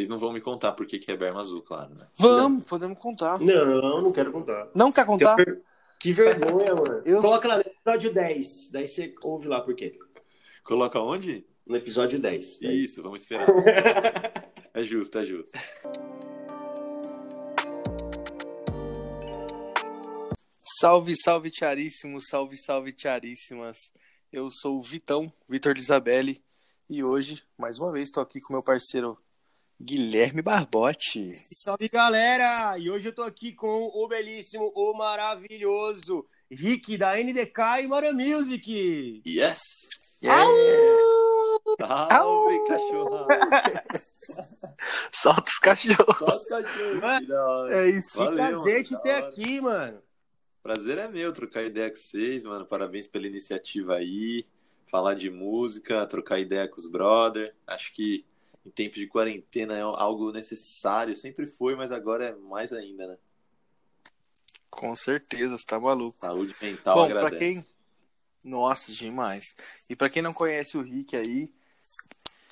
Vocês não vão me contar por que que é berma azul, claro, né? Vamos, podemos contar. Não, não quero contar. Não quer contar? Que vergonha, mano. Eu- Coloca lá no episódio 10. Daí você ouve lá por quê. Coloca onde? No episódio 10. Daí- Isso, vamos esperar. é justo, é justo. Salve, salve, tiaríssimos, salve, salve, tiaríssimas. Eu sou o Vitão, Vitor Lisabelli, e hoje, mais uma vez, estou aqui com meu parceiro Guilherme Barbotti. Salve galera! E hoje eu tô aqui com o belíssimo, o maravilhoso Rick da NDK e Mara Music. Yes! Yeah. Salve, cachorro! Solta os cachorros. Só os cachorros. É isso. Valeu, Prazer te ter aqui, mano. Prazer é meu trocar ideia com vocês, mano. Parabéns pela iniciativa aí. Falar de música, trocar ideia com os brother. Acho que em tempos de quarentena é algo necessário. Sempre foi, mas agora é mais ainda, né? Com certeza, você tá maluco. Saúde mental Bom, agradece. pra quem- Nossa, demais. E pra quem não conhece o Rick aí,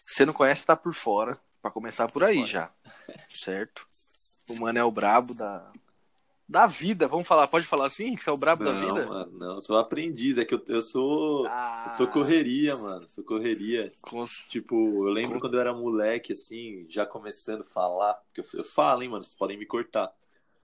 você não conhece, tá por fora. Pra começar por aí já. Certo? O mano é o brabo da, da vida. Vamos falar, pode falar assim, Rick? Você é o brabo da Não, vida? mano, não. Eu sou aprendiz. É que eu, eu sou. Ah, Eu sou correria, mano. Sou correria. com- Tipo, eu lembro Com- quando eu era moleque, assim, já começando a falar. Porque eu, eu falo, hein, mano. Vocês podem me cortar.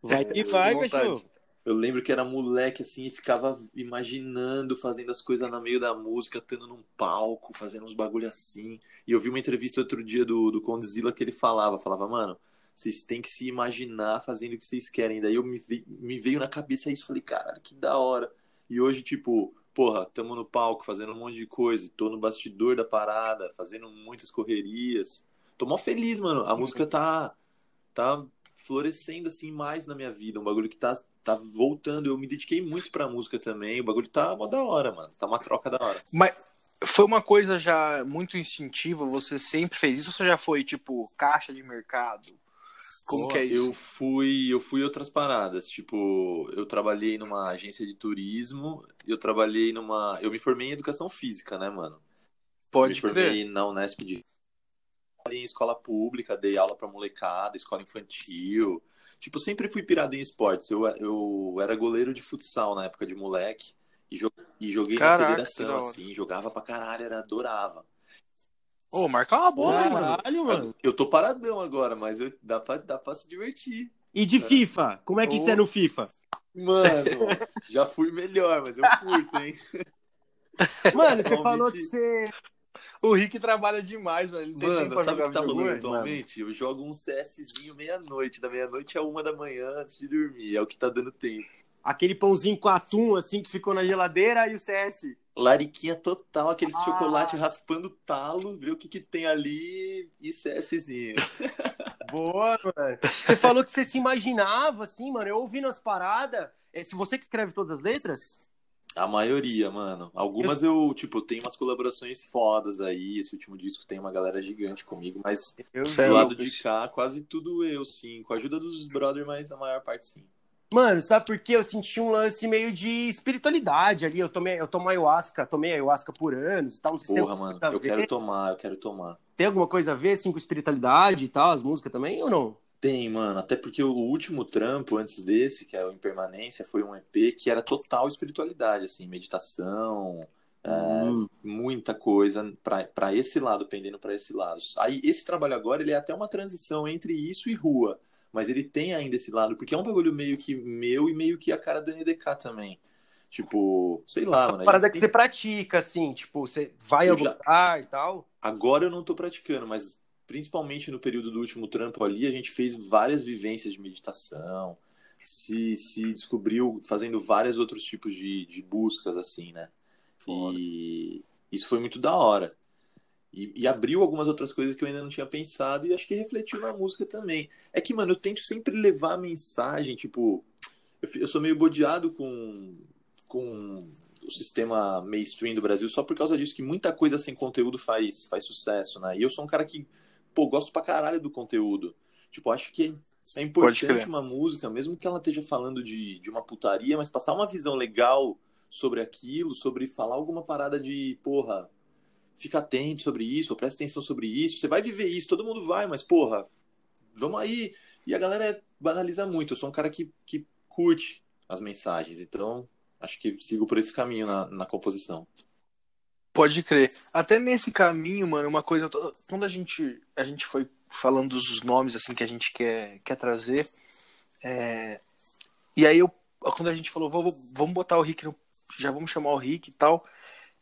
Vai que vai, cachorro. Eu lembro que era moleque, assim, e ficava imaginando, fazendo as coisas no meio da música, estando num palco, fazendo uns bagulho assim. E eu vi uma entrevista outro dia do, do Condzilla que ele falava, falava, mano, vocês têm que se imaginar fazendo o que vocês querem. Daí eu me, vi- me veio na cabeça isso, falei, caralho, que da hora. E hoje, tipo, porra, tamo no palco, fazendo um monte de coisa, tô no bastidor da parada, fazendo muitas correrias. Tô mó feliz, mano. A música tá, tá florescendo assim mais na minha vida, um bagulho que tá, tá voltando. Eu me dediquei muito pra música também. O bagulho tá mó da hora, mano. Tá uma troca da hora. Mas foi uma coisa já muito instintiva? Você sempre fez isso ou você já foi, tipo, caixa de mercado? Como que é isso? Eu fui, eu fui outras paradas, tipo, eu trabalhei numa agência de turismo, eu trabalhei numa, eu me formei em educação física, né, mano? Pode me crer. formei na Unesp de em escola pública, dei aula pra molecada, escola infantil. Tipo, sempre fui pirado em esportes. Eu, eu era goleiro de futsal na época de moleque e, jo- joguei Caraca, na federação, assim, jogava pra caralho, era adorava. Ô, marcar uma bola, mano. Caralho, mano. Eu tô paradão agora, mas eu- dá, pra, dá pra se divertir. E de FIFA? Como é que Ô. você é no FIFA? Mano, já fui melhor, mas eu curto, hein? Mano, você falou que você. O Rick trabalha demais, velho. Ele tem tempo Mano, sabe o que tá rolando atualmente? Eu jogo um CSzinho meia-noite, da meia-noite a uma da manhã antes de dormir. É o que tá dando tempo. Aquele pãozinho com atum, assim, que ficou na geladeira e o CS. Lariquinha total, aquele Ah. chocolate raspando talo, ver o que que tem ali e CSzinho. Boa, mano. Você falou que você se imaginava, assim, mano. Eu ouvindo as paradas. É, se você que escreve todas as letras? A maioria, mano. Algumas eu, tipo, tenho umas colaborações fodas aí. Esse último disco tem uma galera gigante comigo, mas Eu do lado de cá, quase tudo eu, sim. Com a ajuda dos brother, mas a maior parte sim. Mano, sabe por quê? Eu senti um lance meio de espiritualidade ali. Eu tomei, eu tomo ayahuasca, tomei ayahuasca por anos e tal. Não sei se Porra, alguma mano, eu quero tomar, eu quero tomar. Tem alguma coisa a ver, assim, com espiritualidade e tal, as músicas também, ou não? Tem, mano. Até porque o último trampo antes desse, que é o Impermanência, foi um EP que era total espiritualidade, assim, meditação, é, Hum. muita coisa pra pra esse lado, pendendo pra esse lado. Aí esse trabalho agora, ele é até uma transição entre isso e rua, mas ele tem ainda esse lado, porque é um bagulho meio que meu e meio que a cara do NDK também. Tipo, sei lá, mano. a parada que tem- você pratica, assim, tipo, você vai Eu a já- e tal. Agora eu não tô praticando, mas principalmente no período do último trampo ali, a gente fez várias vivências de meditação, se, se descobriu fazendo vários outros tipos de, de buscas, assim, né? Foda. E isso foi muito da hora. E, e abriu algumas outras coisas que eu ainda não tinha pensado e acho que refletiu na música também. É que, mano, eu tento sempre levar a mensagem, tipo, eu, eu sou meio bodeado com, com o sistema mainstream do Brasil só por causa disso, que muita coisa sem conteúdo faz, faz sucesso, né? E eu sou um cara que, pô, gosto pra caralho do conteúdo. Tipo, acho que é Pode importante uma música, mesmo que ela esteja falando de, de uma putaria, mas passar uma visão legal sobre aquilo, sobre falar alguma parada de, porra, fica atento sobre isso, presta atenção sobre isso. Você vai viver isso, todo mundo vai, mas, porra, vamos aí. E a galera banaliza muito. Eu sou um cara que, que curte as mensagens, então acho que sigo por esse caminho na, na composição. Pode crer. Até nesse caminho, mano, uma coisa. Quando a gente, a gente foi falando dos nomes assim que a gente quer, quer trazer. É... E aí eu, quando a gente falou, vamos botar o Rick no. Já vamos chamar o Rick e tal.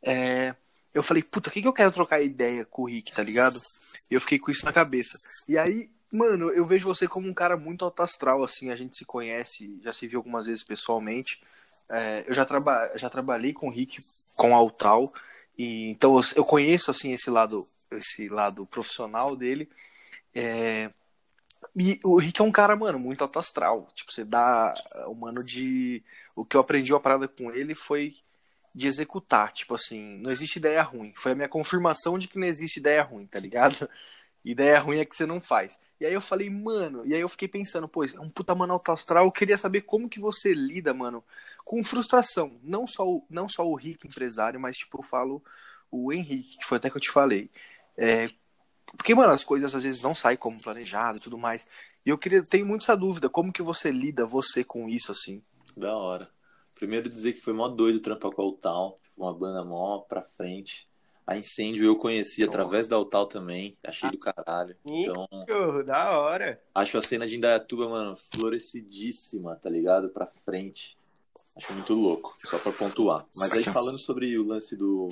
É... Eu falei, puta, o que, que eu quero trocar ideia com o Rick, tá ligado? E eu fiquei com isso na cabeça. E aí, mano, eu vejo você como um cara muito alto astral, assim, a gente se conhece, já se viu algumas vezes pessoalmente. É, eu já, traba já trabalhei com o Rick com Altal. E, então eu conheço assim esse lado, esse lado profissional dele. É, e o Rick é um cara, mano, muito alto astral. Tipo, você dá o mano de. O que eu aprendi uma parada com ele foi de executar. Tipo assim, não existe ideia ruim. Foi a minha confirmação de que não existe ideia ruim, tá ligado? Ideia ruim é que você não faz. E aí eu falei, mano, e aí eu fiquei pensando, pô, é um puta mano alto astral, eu queria saber como que você lida, mano, com frustração. Não só o, não só o Rick empresário, mas tipo, eu falo o Henrique, que foi até que eu te falei. É, porque, mano, as coisas às vezes não saem como planejado e tudo mais. E eu queria, tenho muito essa dúvida, como que você lida, você, com isso, assim? Da hora. Primeiro dizer que foi mó doido trampar com a Utal, uma banda mó pra frente. A Incêndio eu conheci através da Utal também, achei do caralho. Então, da hora. Acho a cena de Indaiatuba, mano, florescidíssima, tá ligado? Pra frente. Acho muito louco, só pra pontuar. Mas aí falando sobre o lance do.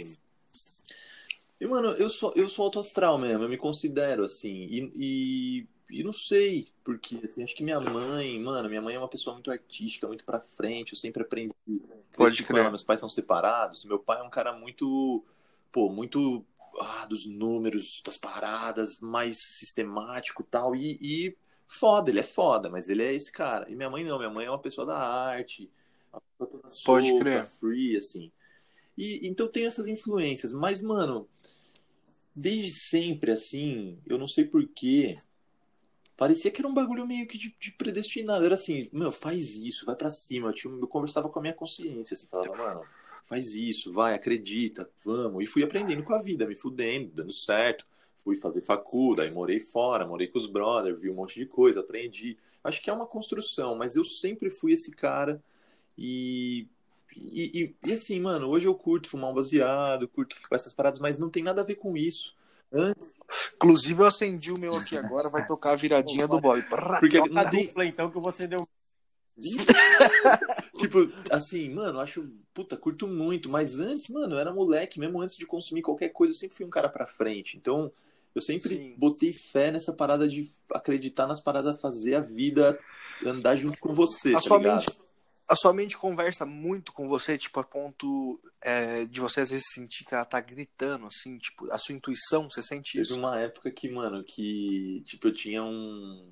E, mano, eu sou, eu sou autoastral mesmo, eu me considero assim. E, e, e não sei, porque assim, acho que minha mãe, mano, minha mãe é uma pessoa muito artística, muito pra frente, eu sempre aprendi. Pode crer. Meus pais são separados, meu pai é um cara muito pô, muito ah, dos números, das paradas, mais sistemático tal, e, e foda, ele é foda, mas ele é esse cara. E minha mãe não, minha mãe é uma pessoa da arte, uma pessoa toda Pode solta, crer. free, assim. E, então tem essas influências, mas, mano, desde sempre, assim, eu não sei porquê, parecia que era um bagulho meio que de, de predestinado. Era assim, meu, faz isso, vai para cima. Eu, tinha, eu conversava com a minha consciência, assim, falava, mano, faz isso, vai, acredita, vamos. E fui aprendendo com a vida, me fudendo, dando certo. Fui fazer faculdade, morei fora, morei com os brothers, vi um monte de coisa, aprendi. Acho que é uma construção, mas eu sempre fui esse cara e e, e, e, assim, mano, hoje eu curto fumar um baseado, curto essas paradas, mas não tem nada a ver com isso. Antes... Inclusive, eu acendi o meu aqui agora, vai tocar a viradinha do boy. Porque Toca a não tem... dupla, então, que você deu. tipo, assim, mano, acho, puta, curto muito, mas antes, mano, eu era moleque, mesmo antes de consumir qualquer coisa, eu sempre fui um cara pra frente. Então, eu sempre Sim. botei fé nessa parada de acreditar nas paradas, fazer a vida andar junto com você. A tá sua ligado? mente, a sua mente conversa muito com você, tipo, a ponto é, de você às vezes sentir que ela tá gritando, assim, tipo, a sua intuição, você sente Teve isso? uma época que, mano, que, tipo, eu tinha um,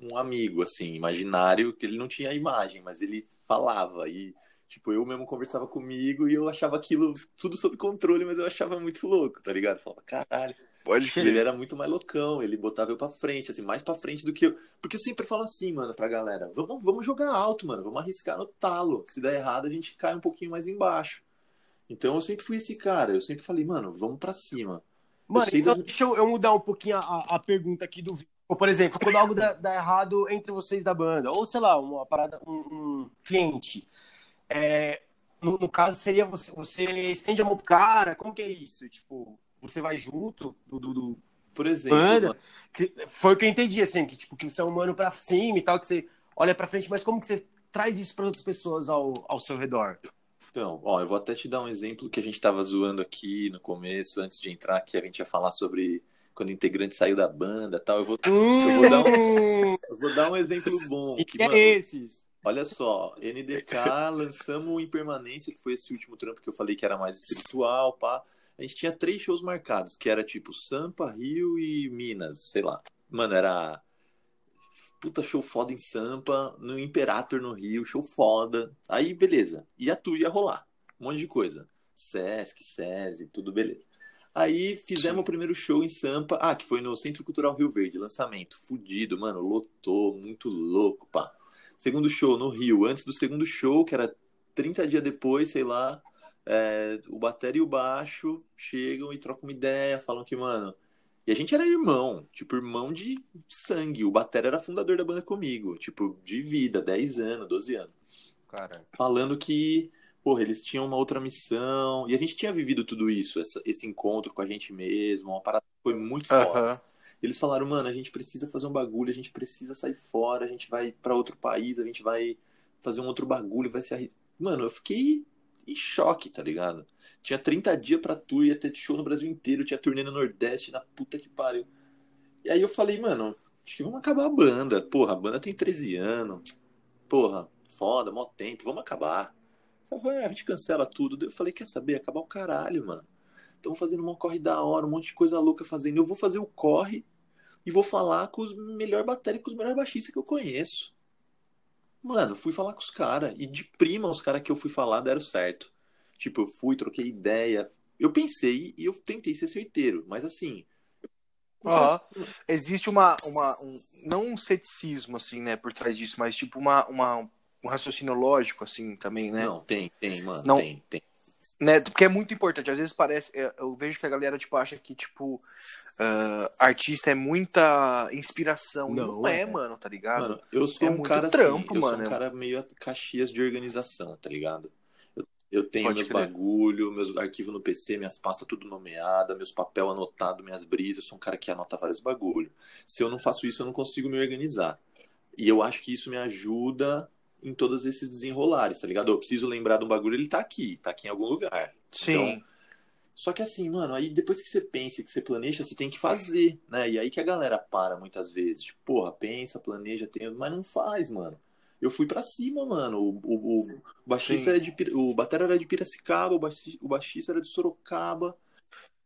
um amigo, assim, imaginário, que ele não tinha imagem, mas ele falava e, tipo, eu mesmo conversava comigo e eu achava aquilo tudo sob controle, mas eu achava muito louco, tá ligado? Eu falava, caralho. Pode ele era muito mais loucão, ele botava eu pra frente, assim, mais pra frente do que eu. Porque eu sempre falo assim, mano, pra galera, vamos, vamos jogar alto, mano, vamos arriscar no talo. Se der errado, a gente cai um pouquinho mais embaixo. Então eu sempre fui esse cara, eu sempre falei, mano, vamos pra cima. Mano, sei então, das- deixa eu, eu mudar um pouquinho a, a pergunta aqui do vídeo. Por exemplo, quando algo dá, dá errado entre vocês da banda, ou sei lá, uma parada, um, um cliente. é, no, no caso, seria você, você estende a mão pro cara, como que é isso? Tipo, você vai junto do, do- do- Por exemplo, Banda. que- foi o que eu entendi, assim, que tipo, que você é um mano pra cima e tal, que você olha pra frente, mas como que você traz isso para outras pessoas ao, ao seu redor? Então, ó, eu vou até te dar um exemplo que a gente tava zoando aqui no começo, antes de entrar, que a gente ia falar sobre quando o integrante saiu da banda e tal. Eu vou, eu vou dar um, eu vou dar um exemplo bom. E Que, que é mano, esses? olha só, NDK, lançamos o Impermanência, que foi esse último trampo que eu falei que era mais espiritual, pá. A gente tinha três shows marcados, que era tipo Sampa, Rio e Minas, sei lá. Mano, era puta show foda em Sampa, no Imperator no Rio, show foda. Aí, beleza. E a tour ia rolar. Um monte de coisa. Sesc, SESI, tudo beleza. Aí fizemos o primeiro show em Sampa. Ah, que foi no Centro Cultural Rio Verde, lançamento. Fudido, mano, lotou, muito louco, pá. Segundo show no Rio, antes do segundo show, que era 30 dias depois, sei lá, é, o bateria e o baixo chegam e trocam uma ideia, falam que, mano, E a gente era irmão, tipo, irmão de sangue. O Batera era fundador da banda comigo, tipo, de vida, 10 anos, 12 anos. Cara. Falando que, porra, eles tinham uma outra missão. E a gente tinha vivido tudo isso, essa- esse encontro com a gente mesmo, uma parada que foi muito foda. Aham. Eles falaram, mano, a gente precisa fazer um bagulho, a gente precisa sair fora, a gente vai pra outro país, a gente vai fazer um outro bagulho, vai se arriscar. Mano, eu fiquei em choque, tá ligado? Tinha 30 dias pra tour, ia ter show no Brasil inteiro, tinha turnê no Nordeste, na puta que pariu. E aí eu falei, mano, acho que vamos acabar a banda. Porra, a banda tem 13 anos. Porra, foda, mó tempo, vamos acabar. "É, a gente cancela tudo. Eu falei, quer saber? Acabar o caralho, mano. Estão fazendo um corre da hora, um monte de coisa louca fazendo. Eu vou fazer o corre e vou falar com os melhores batéricos, com os melhores baixistas que eu conheço. Mano, fui falar com os caras. E de prima, os caras que eu fui falar deram certo. Tipo, eu fui, troquei ideia. Eu pensei e eu tentei ser certeiro. Mas assim. Aham. Existe uma, uma um, não um ceticismo assim, né, por trás disso, mas tipo uma, uma um raciocínio lógico assim também, né? Não, tem, tem, mano. Não. Tem, tem. Né? Porque é muito importante. Às vezes parece, é, eu vejo que a galera tipo acha que tipo ah, artista é muita inspiração. Não, Não, é, é. mano, tá ligado? Mano, eu sou É um cara trampo, assim, eu mano. sou um cara meio caxias de organização, tá ligado? Eu, eu tenho Pode meus crer. bagulho, meus arquivos no PC, minhas pastas tudo nomeada, meus papel anotado, minhas brisas, eu sou um cara que anota vários bagulho. Se eu não faço isso, eu não consigo me organizar. E eu acho que isso me ajuda em todos esses desenrolares, tá ligado? Eu preciso lembrar de um bagulho, ele tá aqui, tá aqui em algum lugar. Sim. Então, Só que assim, mano, aí depois que você pensa, que você planeja, você tem que fazer, né? E aí que a galera para muitas vezes. Tipo, porra, pensa, planeja, tem... mas não faz, mano. Eu fui pra cima, mano. O, o, o baixista Sim. era de o batera era de Piracicaba, o baixista, o baixista era de Sorocaba.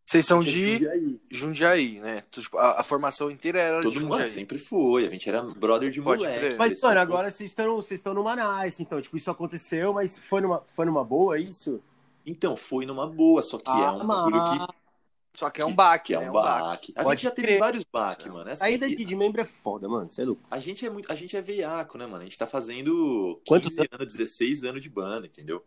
Vocês são é de Jundiaí. Jundiaí, né? Tipo, A, a formação inteira era Todo de mundo Jundiaí. sempre foi. A gente era brother de Pode moleque. crer. Mas, cresceu mano, agora vocês estão vocês estão numa nice, então, tipo, isso aconteceu, mas foi numa, foi numa boa isso? Então, foi numa boa, só que é um bagulho que, Só que é um que- baque, que é né? um baque. A Pode gente já teve crer. vários baques, mano. É assim, Saída e- de, de membro é foda, mano. Você é louco. A gente é muito, a gente é veiaco, né, mano? A gente tá fazendo 15 Quantos anos, 16 anos de banda, entendeu?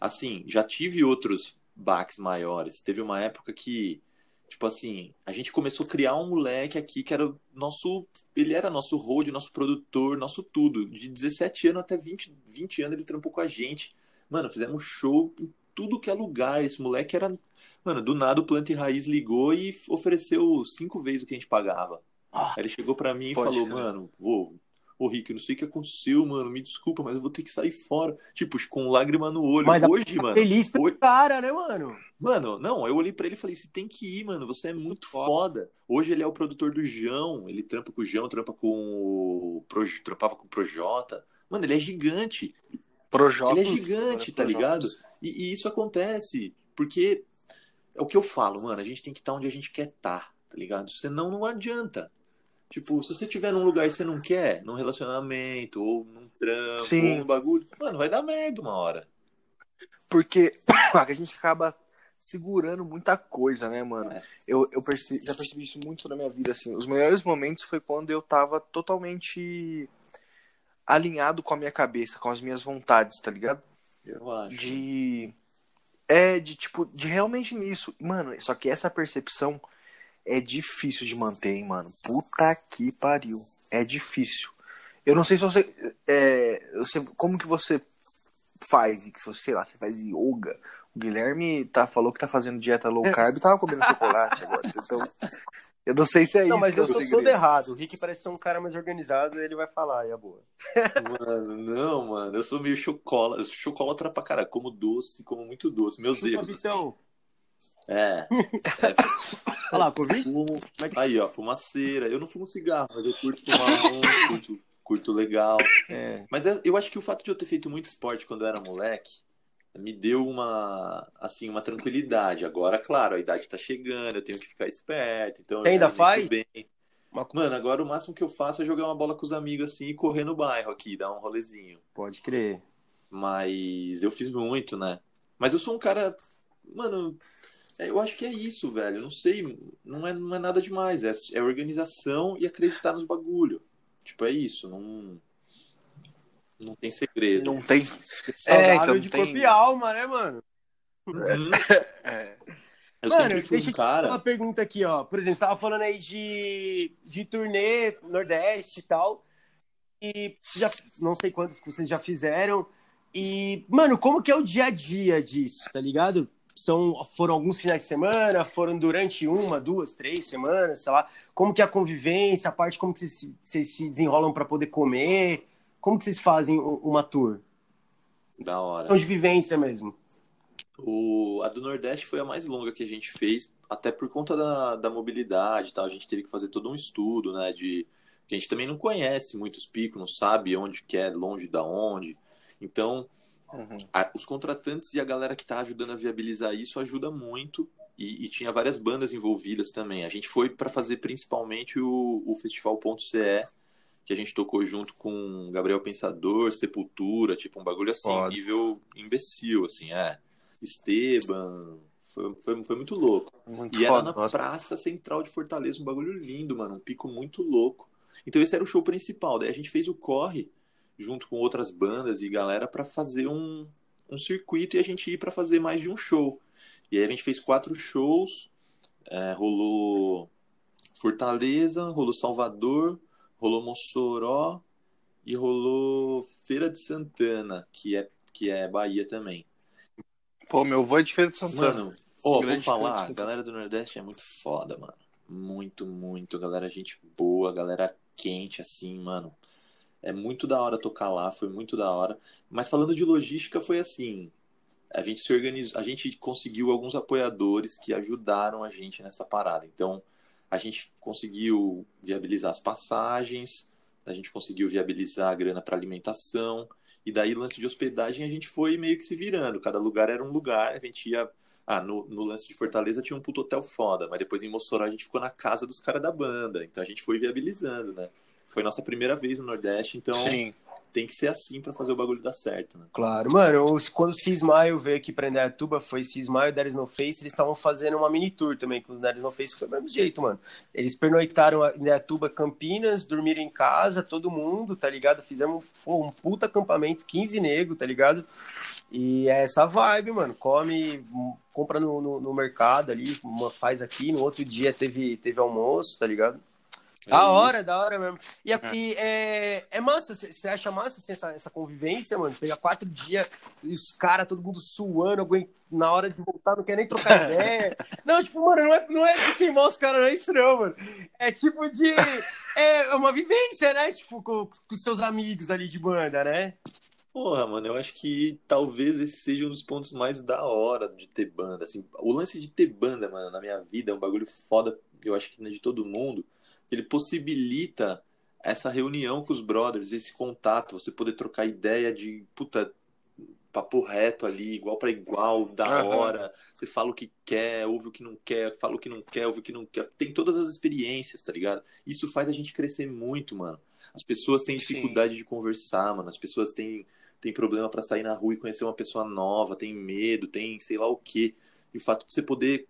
Assim, já tive outros baques maiores. Teve uma época que, tipo assim, a gente começou a criar um moleque aqui que era o nosso, ele era nosso road, nosso produtor, nosso tudo. De 17 anos até 20, 20 anos ele trampou com a gente. Mano, fizemos show em tudo que é lugar. Esse moleque era, mano, do nada o Planta e Raiz ligou e ofereceu cinco vezes o que a gente pagava. Ah. Aí ele chegou pra mim e falou, crer. mano, vou, ô Rick, eu não sei o que aconteceu, mano, me desculpa, mas eu vou ter que sair fora. Tipo, com lágrima no olho. Mas Hoje, mano, Feliz pelo hoje- cara, né, mano? mano, não, eu olhei pra ele e falei, você tem que ir, mano, você é muito foda. Hoje ele é o produtor do João, ele trampa com o João, trampa com o, Proj- trampava com o Projota. Mano, ele é gigante. Projota. Ele é gigante, tá ligado? E, e isso acontece porque é o que eu falo, mano. A gente tem que estar onde a gente quer estar, tá ligado? Senão não adianta. Tipo, se você estiver num lugar que você não quer, num relacionamento, ou num trampo, Sim. ou num bagulho, mano, vai dar merda uma hora. Porque a gente acaba segurando muita coisa, né, mano? É. Eu, eu perce- já percebi isso muito na minha vida, assim. Os melhores momentos foi quando eu tava totalmente alinhado com a minha cabeça, com as minhas vontades, tá ligado? Eu acho. De. É, de tipo, de realmente nisso. Mano, só que essa percepção é difícil de manter, hein, mano. Puta que pariu. É difícil. Eu não sei se você. É, você como que você faz? Que se você, sei lá, você faz yoga. O Guilherme tá, falou que tá fazendo dieta low carb e tava comendo chocolate agora. Então, eu não sei se é não, isso mas que é eu sou todo errado. O Rick parece ser um cara mais organizado ele vai falar, e é boa. Mano, não, mano. Eu sou meio sou chocolatra pra cara. Como doce, como muito doce. Meus Chupa, erros. assim. Vitão. É. Olha lá, Covid? Fumo. É que- Aí, ó, fumaceira. Eu não fumo cigarro, mas eu curto fumar um, curto, curto legal. É. Mas é- eu acho que o fato de eu ter feito muito esporte quando eu era moleque me deu uma, assim, uma tranquilidade. Agora, claro, a idade tá chegando, eu tenho que ficar esperto. Então Você ainda faz? Bem. Mano, agora o máximo que eu faço é jogar uma bola com os amigos assim e correr no bairro aqui, dar um rolezinho. Pode crer. Mas eu fiz muito, né? Mas eu sou um cara. Mano, é, eu acho que é isso, velho. Não sei, não é, não é nada demais. É, é organização e acreditar nos bagulho. Tipo, é isso. Não, não tem segredo. Não tem. É, então de tem- corpo e alma, né, mano? Uhum. É. Eu Mano, sempre fui deixa um cara. uma pergunta aqui, ó. Por exemplo, você tava falando aí de, de turnê Nordeste e tal. E já, não sei quantas que vocês já fizeram. E, mano, como que é o dia a dia disso, tá ligado? São, foram alguns finais de semana, foram durante uma, duas, três semanas, sei lá. Como que é a convivência, a parte como que vocês, se- vocês se desenrolam para poder comer? Como que vocês fazem uma tour? Da hora. Questão de vivência mesmo. O, a do Nordeste foi a mais longa que a gente fez, até por conta da, da mobilidade tal. A gente teve que fazer todo um estudo, né? De, a gente também não conhece muitos picos, não sabe onde que é, longe da onde. Então, Uhum. a- os contratantes e a galera que tá ajudando a viabilizar isso ajuda muito. E, e tinha várias bandas envolvidas também. A gente foi para fazer principalmente o, o Festival Ponto CE, que a gente tocou junto com Gabriel Pensador, Sepultura, tipo um bagulho assim, Foda. nível imbecil, assim, é. Esteban, foi, foi, foi muito louco. Muito E era foda. na Nossa. Praça Central de Fortaleza, um bagulho lindo, mano, um pico muito louco. Então esse era o show principal. Daí a gente fez o corre junto com outras bandas e galera pra fazer um, um circuito e a gente ir pra fazer mais de um show. E aí a gente fez quatro shows, é, rolou Fortaleza, rolou Salvador, rolou Mossoró e rolou Feira de Santana, que é, que é Bahia também. Pô, meu avô é de Feira de Santana. Mano, ó, vou falar, a galera do Nordeste é muito foda, mano. Muito, muito. Galera, gente boa, galera quente, assim, mano. É muito da hora tocar lá, foi muito da hora. Mas falando de logística, foi assim. A gente se organizou, a gente conseguiu alguns apoiadores que ajudaram a gente nessa parada. Então, a gente conseguiu viabilizar as passagens, a gente conseguiu viabilizar a grana para alimentação, e daí lance de hospedagem a gente foi meio que se virando. Cada lugar era um lugar, a gente ia. Ah, no, no lance de Fortaleza tinha um puto hotel foda, mas depois em Mossoró a gente ficou na casa dos caras da banda. Então a gente foi viabilizando, né? Foi nossa primeira vez no Nordeste, então Sim. tem que ser assim pra fazer o bagulho dar certo, né? Claro, mano, os- quando o Cismaio veio aqui pra Indaiatuba, foi Cismaio e There is No Face, eles estavam fazendo uma mini tour também com os There is No Face, foi do mesmo jeito, mano. Eles pernoitaram em Indaiatuba, Campinas, dormiram em casa, todo mundo, tá ligado? Fizemos pô, um puta acampamento, 15 nego, tá ligado? E é essa vibe, mano, come, compra no, no, no mercado ali, faz aqui, no outro dia teve, teve almoço, tá ligado? Da É hora, da hora mesmo. E, a- É. e é, é massa, você acha massa assim, essa, essa convivência, mano? Pegar quatro dias e os caras, todo mundo suando, alguém na hora de voltar não quer nem trocar ideia. Não, tipo, mano, não é, não é de queimar os caras, não é isso não, mano. É tipo de. É uma vivência, né? Tipo, com, com seus amigos ali de banda, né? Porra, mano, eu acho que talvez esse seja um dos pontos mais da hora de ter banda. Assim, o lance de ter banda, mano, na minha vida é um bagulho foda, eu acho que de todo mundo. Ele possibilita essa reunião com os brothers, esse contato, você poder trocar ideia de, puta, papo reto ali, igual pra igual, da hora. Você fala o que quer, ouve o que não quer, fala o que não quer, ouve o que não quer. Tem todas as experiências, tá ligado? Isso faz a gente crescer muito, mano. As pessoas têm Sim. dificuldade de conversar, mano. As pessoas têm, têm problema pra sair na rua e conhecer uma pessoa nova, tem medo, tem sei lá o quê. E o fato de você poder,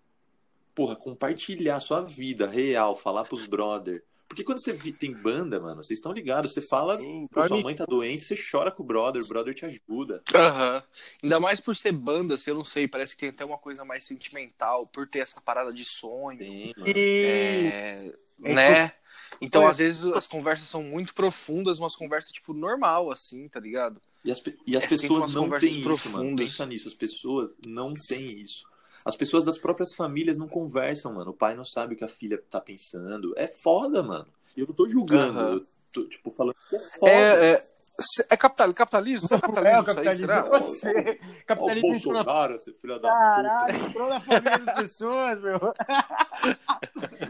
porra, compartilhar a sua vida real, falar pros brother. Porque quando você tem banda, mano, vocês estão ligados, você fala, Sim, pô, sua mãe tá doente, você chora com o brother, o brother te ajuda. Aham. Ainda mais por ser banda, assim, eu não sei, parece que tem até uma coisa mais sentimental, por ter essa parada de sonho. Tem, mano. E... É, É né? Então, às vezes, as conversas são muito profundas, umas conversas, tipo, normal, assim, tá ligado? E as, pe- e as É pessoas não têm isso, mano. Pensa nisso, as pessoas não têm isso. As pessoas das próprias famílias não conversam, mano. O pai não sabe o que a filha tá pensando. É foda, mano. E eu não tô julgando. Aham. Eu tô, tipo, falando que é foda. É, é, é capital, capitalismo? Você é É, capitalismo, o isso aí, capitalismo será? pode ser. O Capitalismo na Bolsonaro, esse filho da puta. Caralho, entrou na família das pessoas, meu.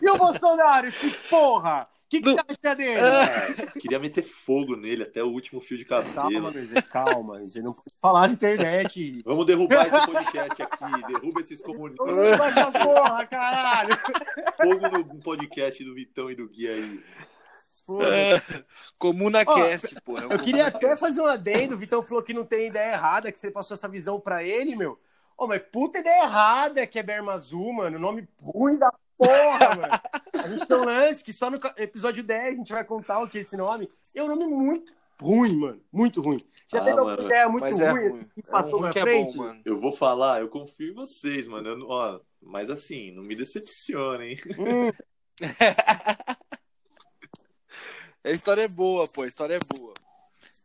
e o Bolsonaro, esse porra? O que, que você acha dele? É, queria meter fogo nele até o último fio de cabelo. Calma, calma. Você não pode falar na internet. Vamos derrubar esse podcast aqui. Derruba esses comunistas. Não vai essa porra, caralho. Fogo no podcast do Vitão e do Gui aí. É, Comuna Cast, porra. é um Eu queria até Cast. fazer um adendo. O Vitão falou que não tem ideia errada, que você passou essa visão pra ele, meu. Ô, mas puta ideia errada que é Berma Azul, mano. Nome ruim da porra, mano. A gente tem um lance que só no episódio 10 a gente vai contar o que é esse nome. É um nome muito ruim, mano. Muito ruim. Você já Ah, teve alguma mano, ideia muito Mas é ruim ruim. que É um passou ruim na é frente? bom, mano. Eu vou falar, eu confio em vocês, mano. Eu ó, Mas assim, não me decepciona, hein? a história é boa, pô, a história é boa.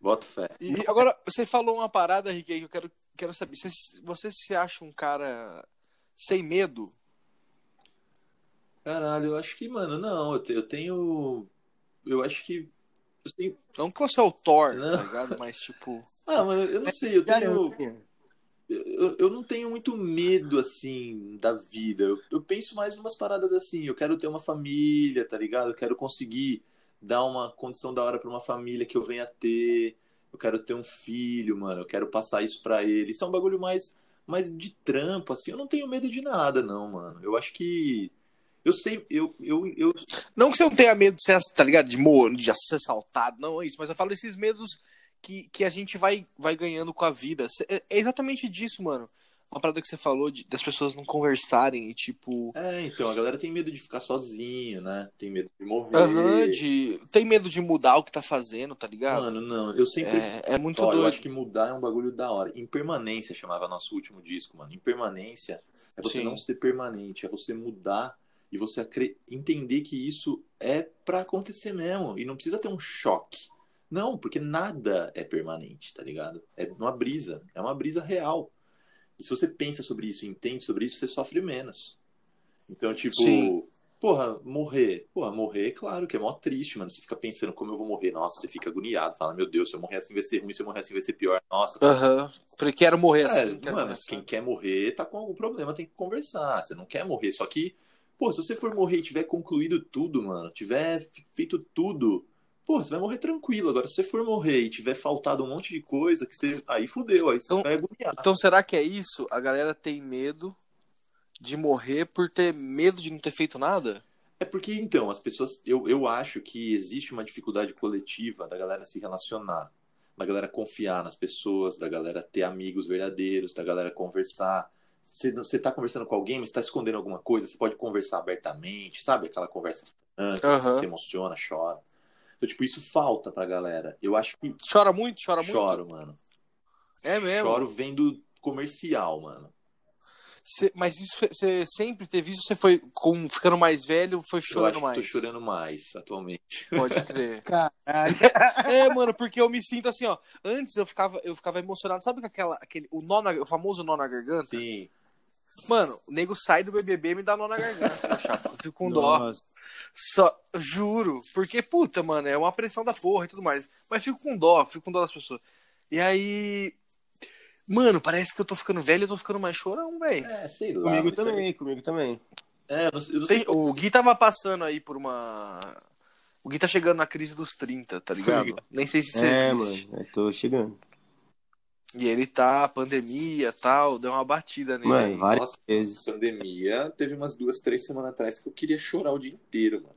Boto fé. E agora, você falou uma parada, Rick, que eu quero, quero saber. Você, você se acha um cara sem medo? Caralho, eu acho que, mano, não, eu, te- eu tenho. Eu acho que. eu tenho- Não que você é o Thor, Não. tá ligado? Mas, tipo. Ah, mano, eu não sei, eu tenho. Eu, eu não tenho muito medo, assim, da vida. Eu, eu penso mais em umas paradas assim. Eu quero ter uma família, tá ligado? Eu quero conseguir dar uma condição da hora pra uma família que eu venha ter. Eu quero ter um filho, mano. Eu quero passar isso pra ele. Isso é um bagulho mais, mais de trampo, assim. Eu não tenho medo de nada, não, mano. Eu acho que. Eu sei, eu, eu, eu, Não que você não tenha medo de ser, tá ligado? De, mor de ser assaltado, não é isso. Mas eu falo esses medos que, que a gente vai, vai ganhando com a vida. É é exatamente disso, mano. Uma parada que você falou de, das pessoas não conversarem e, tipo. É, então, a galera tem medo de ficar sozinho, né? Tem medo de morrer. Aham, de. Tem medo de mudar o que tá fazendo, tá ligado? Mano, não, eu sempre. É, é muito Ó, eu doido. acho que mudar é um bagulho da hora. Impermanência chamava nosso último disco, mano. Impermanência é você Sim. não ser permanente, é você mudar e você entender que isso é pra acontecer mesmo. E não precisa ter um choque. Não, porque nada é permanente, tá ligado? É uma brisa, é uma brisa real. E se você pensa sobre isso, entende sobre isso, você sofre menos. Então, tipo, Sim. porra, morrer. Porra, morrer, claro que é mó triste, mano. Você fica pensando como eu vou morrer. Nossa, você fica agoniado. Fala, meu Deus, se eu morrer assim vai ser ruim, se eu morrer assim vai ser pior. Nossa, Aham. Porque quero morrer é, assim. quero mano, morrer assim. quem quer morrer tá com algum problema, tem que conversar. Você não quer morrer. Só que, pô, se você for morrer e tiver concluído tudo, mano, tiver feito tudo, pô, você vai morrer tranquilo. Agora, se você for morrer e tiver faltado um monte de coisa, que você. Aí fudeu, aí você Então- vai agoniar. Então será que é isso? A galera tem medo de morrer por ter medo de não ter feito nada? É porque, então, as pessoas. Eu, eu acho que existe uma dificuldade coletiva da galera se relacionar, da galera confiar nas pessoas, da galera ter amigos verdadeiros, da galera conversar. Você, não- você tá conversando com alguém, mas tá escondendo alguma coisa, você pode conversar abertamente, sabe? Aquela conversa franca, Aham. você se emociona, chora. Então, tipo, isso falta pra galera. Eu acho que Chora muito? Chora muito? choro, mano. É mesmo? Choro vendo comercial, mano. Cê- mas isso você sempre teve isso? Você foi com, ficando mais velho, foi Eu acho chorando que mais? tô chorando mais atualmente. Pode crer. Caralho. é, mano, porque eu me sinto assim, ó. Antes eu ficava, eu ficava emocionado, sabe aquela, aquele, o, nó na- o famoso nó na garganta? Sim. Mano, o nego sai do BBB e me dá nó na garganta, chapa. Eu fico com dó. Nossa. Só, juro. Porque, puta, mano, é uma pressão da porra e tudo mais. Mas fico com dó, fico com dó das pessoas. E aí. Mano, parece que eu tô ficando velho e eu tô ficando mais chorão, velho. É, sei lá. Comigo isso aí- também, comigo também. É, eu não, eu Tem- o Gui tava passando aí por uma. O Gui tá chegando na crise dos 30, tá ligado? Nem sei se isso É, existe. mano, eu tô chegando. E ele tá, pandemia tal, deu uma batida nele. Mano, várias Nossa. vezes. pandemia, teve umas duas, três semanas atrás que eu queria chorar o dia inteiro, mano.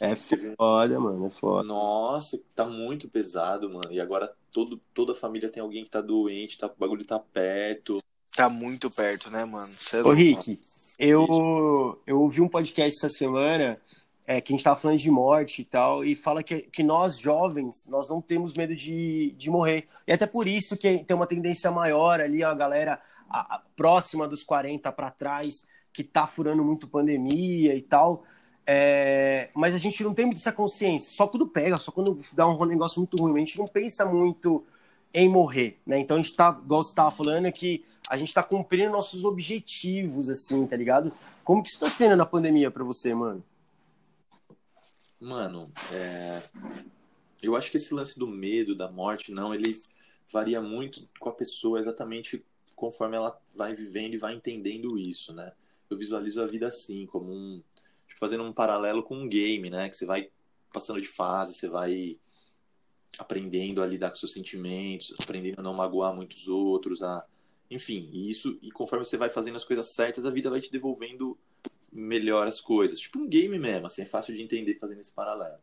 É foda, mano, é foda. Nossa, tá muito pesado, mano. E agora todo, toda a família tem alguém que tá doente, tá, o bagulho tá perto. Tá muito perto, né, mano? Cê é Ô. Rick, eu, eu ouvi um podcast essa semana é, que a gente tava falando de morte e tal, e fala que, que nós, jovens, nós não temos medo de, de morrer. E até por isso que tem uma tendência maior ali, a galera a- a- próxima dos 40 para trás, que tá furando muito pandemia e tal. É, mas a gente não tem muito essa consciência. Só quando pega, só quando dá um negócio muito ruim. A gente não pensa muito em morrer, né? Então a gente tá, igual você tava falando, é que a gente tá cumprindo nossos objetivos, assim, tá ligado? Como que isso tá sendo na pandemia pra você, mano? Mano, é, eu acho que esse lance do medo, da morte, não, ele varia muito com a pessoa exatamente conforme ela vai vivendo e vai entendendo isso, né? Eu visualizo a vida assim, como um. Fazendo um paralelo com um game, né? Que você vai passando de fase, você vai aprendendo a lidar com seus sentimentos, aprendendo a não magoar muitos outros, a. Enfim, e isso, e conforme você vai fazendo as coisas certas, a vida vai te devolvendo melhor as coisas. Tipo um game mesmo, assim, é fácil de entender fazendo esse paralelo.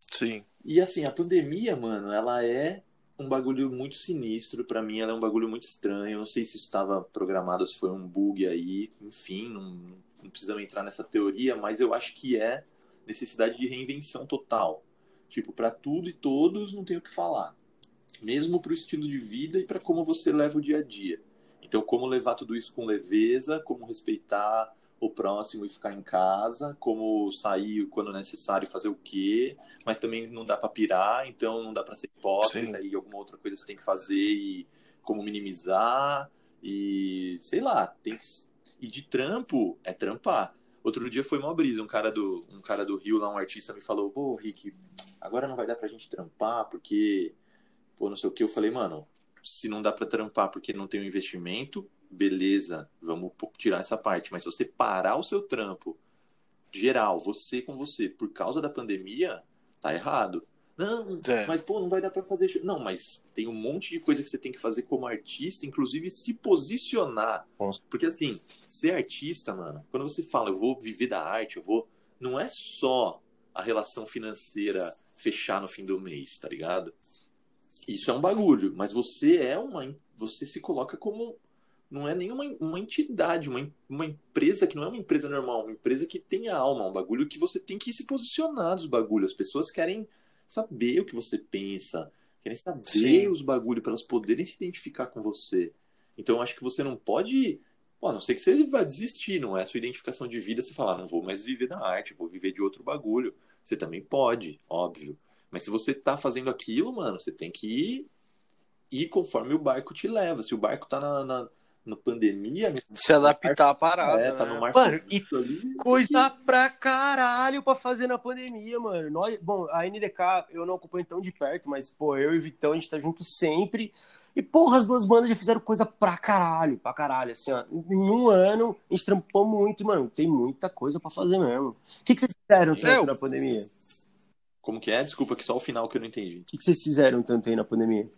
Sim. E assim, a pandemia, mano, ela é um bagulho muito sinistro. Pra mim, ela é um bagulho muito estranho. Eu não sei se isso estava programado, se foi um bug aí. Enfim, não, não precisamos entrar nessa teoria, mas eu acho que é necessidade de reinvenção total. Tipo, pra tudo e todos não tem o que falar. Mesmo pro estilo de vida e pra como você leva o dia a dia. Então, como levar tudo isso com leveza, como respeitar o próximo e ficar em casa, como sair quando necessário fazer o quê, mas também não dá para pirar, então não dá para ser hipócrita Sim. e alguma outra coisa você tem que fazer e como minimizar e sei lá, tem que... e de trampo é trampar. Outro dia foi uma brisa, um cara do um cara do Rio lá, um artista me falou: "Pô, Rick, agora não vai dar pra gente trampar porque pô, não sei o que". Eu falei: "Mano, se não dá pra trampar porque não tem um investimento, beleza, vamos tirar essa parte. Mas se você parar o seu trampo geral, você com você, por causa da pandemia, tá errado. Não, É. mas pô, não vai dar pra fazer. show. Não, mas tem um monte de coisa que você tem que fazer como artista, inclusive se posicionar. Nossa. Porque assim, ser artista, mano, quando você fala eu vou viver da arte, eu vou. Não é só a relação financeira fechar no fim do mês, tá ligado? Isso é um bagulho, mas você é uma. Você se coloca como. Não é nenhuma uma entidade, uma, uma empresa que não é uma empresa normal, uma empresa que tem alma, um bagulho que você tem que se posicionar dos bagulhos. As pessoas querem saber o que você pensa, querem saber Sim. os bagulhos para elas poderem se identificar com você. Então eu acho que você não pode. Pô, a não ser que você vá desistir, não é a sua identificação de vida você falar, não vou mais viver da arte, vou viver de outro bagulho. Você também pode, óbvio. Mas se você tá fazendo aquilo, mano, você tem que ir, ir conforme o barco te leva. Se o barco tá na, na, na pandemia, Se adaptar à parada. é, tá né? no mar Mano, fluido ali, Coisa pra caralho pra fazer na pandemia, mano. Nós, bom, a NDK eu não acompanho tão de perto, mas, pô, eu e o Vitão, a gente tá junto sempre. E, porra, as duas bandas já fizeram coisa pra caralho, pra caralho. Assim, ó, em um ano, a gente trampou muito, e, mano. Tem muita coisa pra fazer mesmo. O que, que vocês fizeram tanto Eu- na pandemia? Como que é? Desculpa que só o final que eu não entendi. O que, que vocês fizeram tanto aí na pandemia?